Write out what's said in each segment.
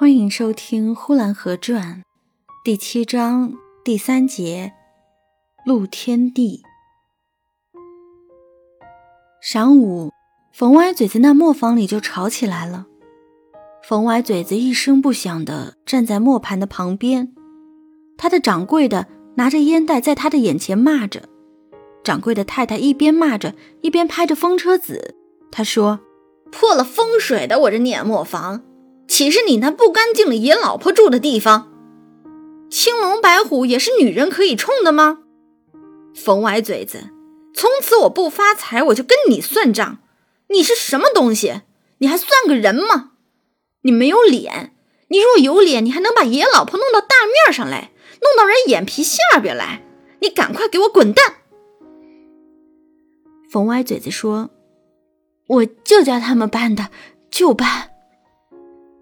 欢迎收听《呼兰河传》第七章第三节“陆天地”。晌午，冯歪嘴子那磨坊里就吵起来了。冯歪嘴子一声不响地站在磨盘的旁边，他的掌柜的拿着烟袋在他的眼前骂着。掌柜的太太一边骂着，一边拍着风车子，他说：“破了风水的，我这碾磨坊！”岂是你那不干净的野老婆住的地方？青龙白虎也是女人可以冲的吗？冯歪嘴子，从此我不发财，我就跟你算账。你是什么东西？你还算个人吗？你没有脸！你若有脸，你还能把野老婆弄到大面上来，弄到人眼皮下边来？你赶快给我滚蛋！冯歪嘴子说：“我就叫他们搬的，就搬。”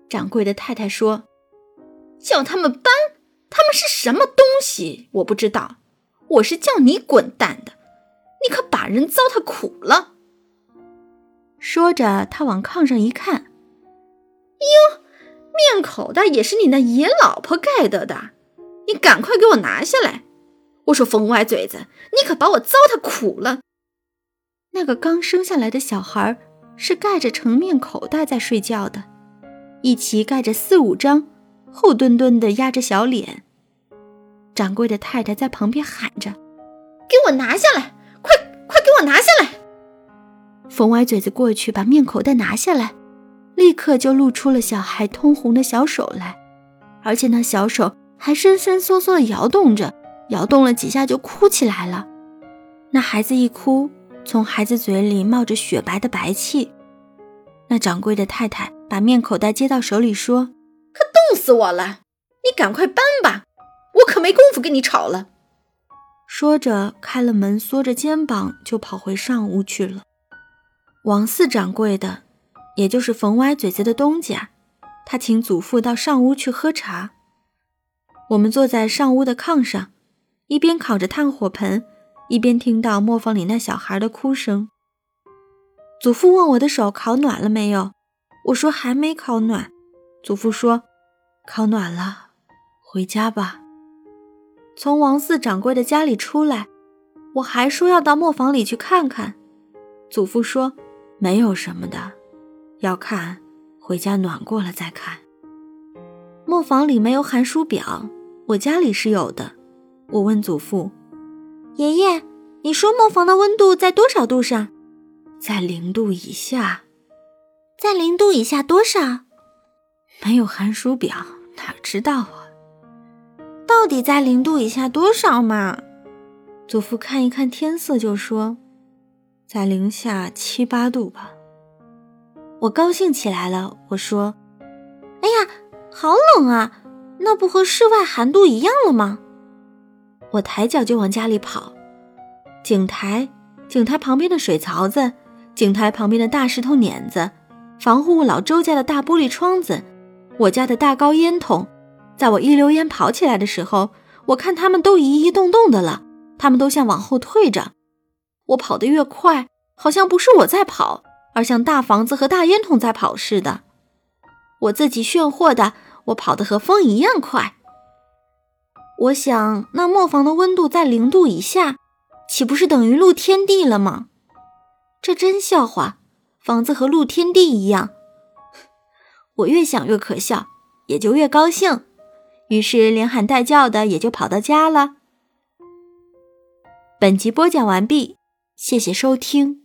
掌柜的太太说：“叫他们搬，他们是什么东西？我不知道。我是叫你滚蛋的，你可把人糟蹋苦了。”说着，他往炕上一看，哟，面口袋也是你那野老婆盖得的，你赶快给我拿下来！我说冯歪嘴子，你可把我糟蹋苦了。那个刚生下来的小孩是盖着成面口袋在睡觉的。一齐盖着四五张，厚墩墩的压着小脸。掌柜的太太在旁边喊着：“给我拿下来！快快给我拿下来！”冯歪嘴子过去把面口袋拿下来，立刻就露出了小孩通红的小手来，而且那小手还伸伸缩缩的摇动着，摇动了几下就哭起来了。那孩子一哭，从孩子嘴里冒着雪白的白气。那掌柜的太太。把面口袋接到手里，说：“可冻死我了！你赶快搬吧，我可没工夫跟你吵了。”说着，开了门，缩着肩膀就跑回上屋去了。王四掌柜的，也就是冯歪嘴子的东家，他请祖父到上屋去喝茶。我们坐在上屋的炕上，一边烤着炭火盆，一边听到磨坊里那小孩的哭声。祖父问我的手烤暖了没有。我说还没烤暖，祖父说烤暖了，回家吧。从王四掌柜的家里出来，我还说要到磨坊里去看看。祖父说没有什么的，要看回家暖过了再看。磨坊里没有寒暑表，我家里是有的。我问祖父：“爷爷，你说磨坊的温度在多少度上？在零度以下。”在零度以下多少？没有寒暑表，哪知道啊？到底在零度以下多少嘛？祖父看一看天色，就说：“在零下七八度吧。”我高兴起来了，我说：“哎呀，好冷啊！那不和室外寒度一样了吗？”我抬脚就往家里跑，井台、井台旁边的水槽子、井台旁边的大石头碾子。防护老周家的大玻璃窗子，我家的大高烟筒，在我一溜烟跑起来的时候，我看他们都移移动动的了，他们都像往后退着。我跑得越快，好像不是我在跑，而像大房子和大烟筒在跑似的。我自己炫货的，我跑得和风一样快。我想，那磨坊的温度在零度以下，岂不是等于露天地了吗？这真笑话。房子和露天地一样，我越想越可笑，也就越高兴，于是连喊带叫的也就跑到家了。本集播讲完毕，谢谢收听。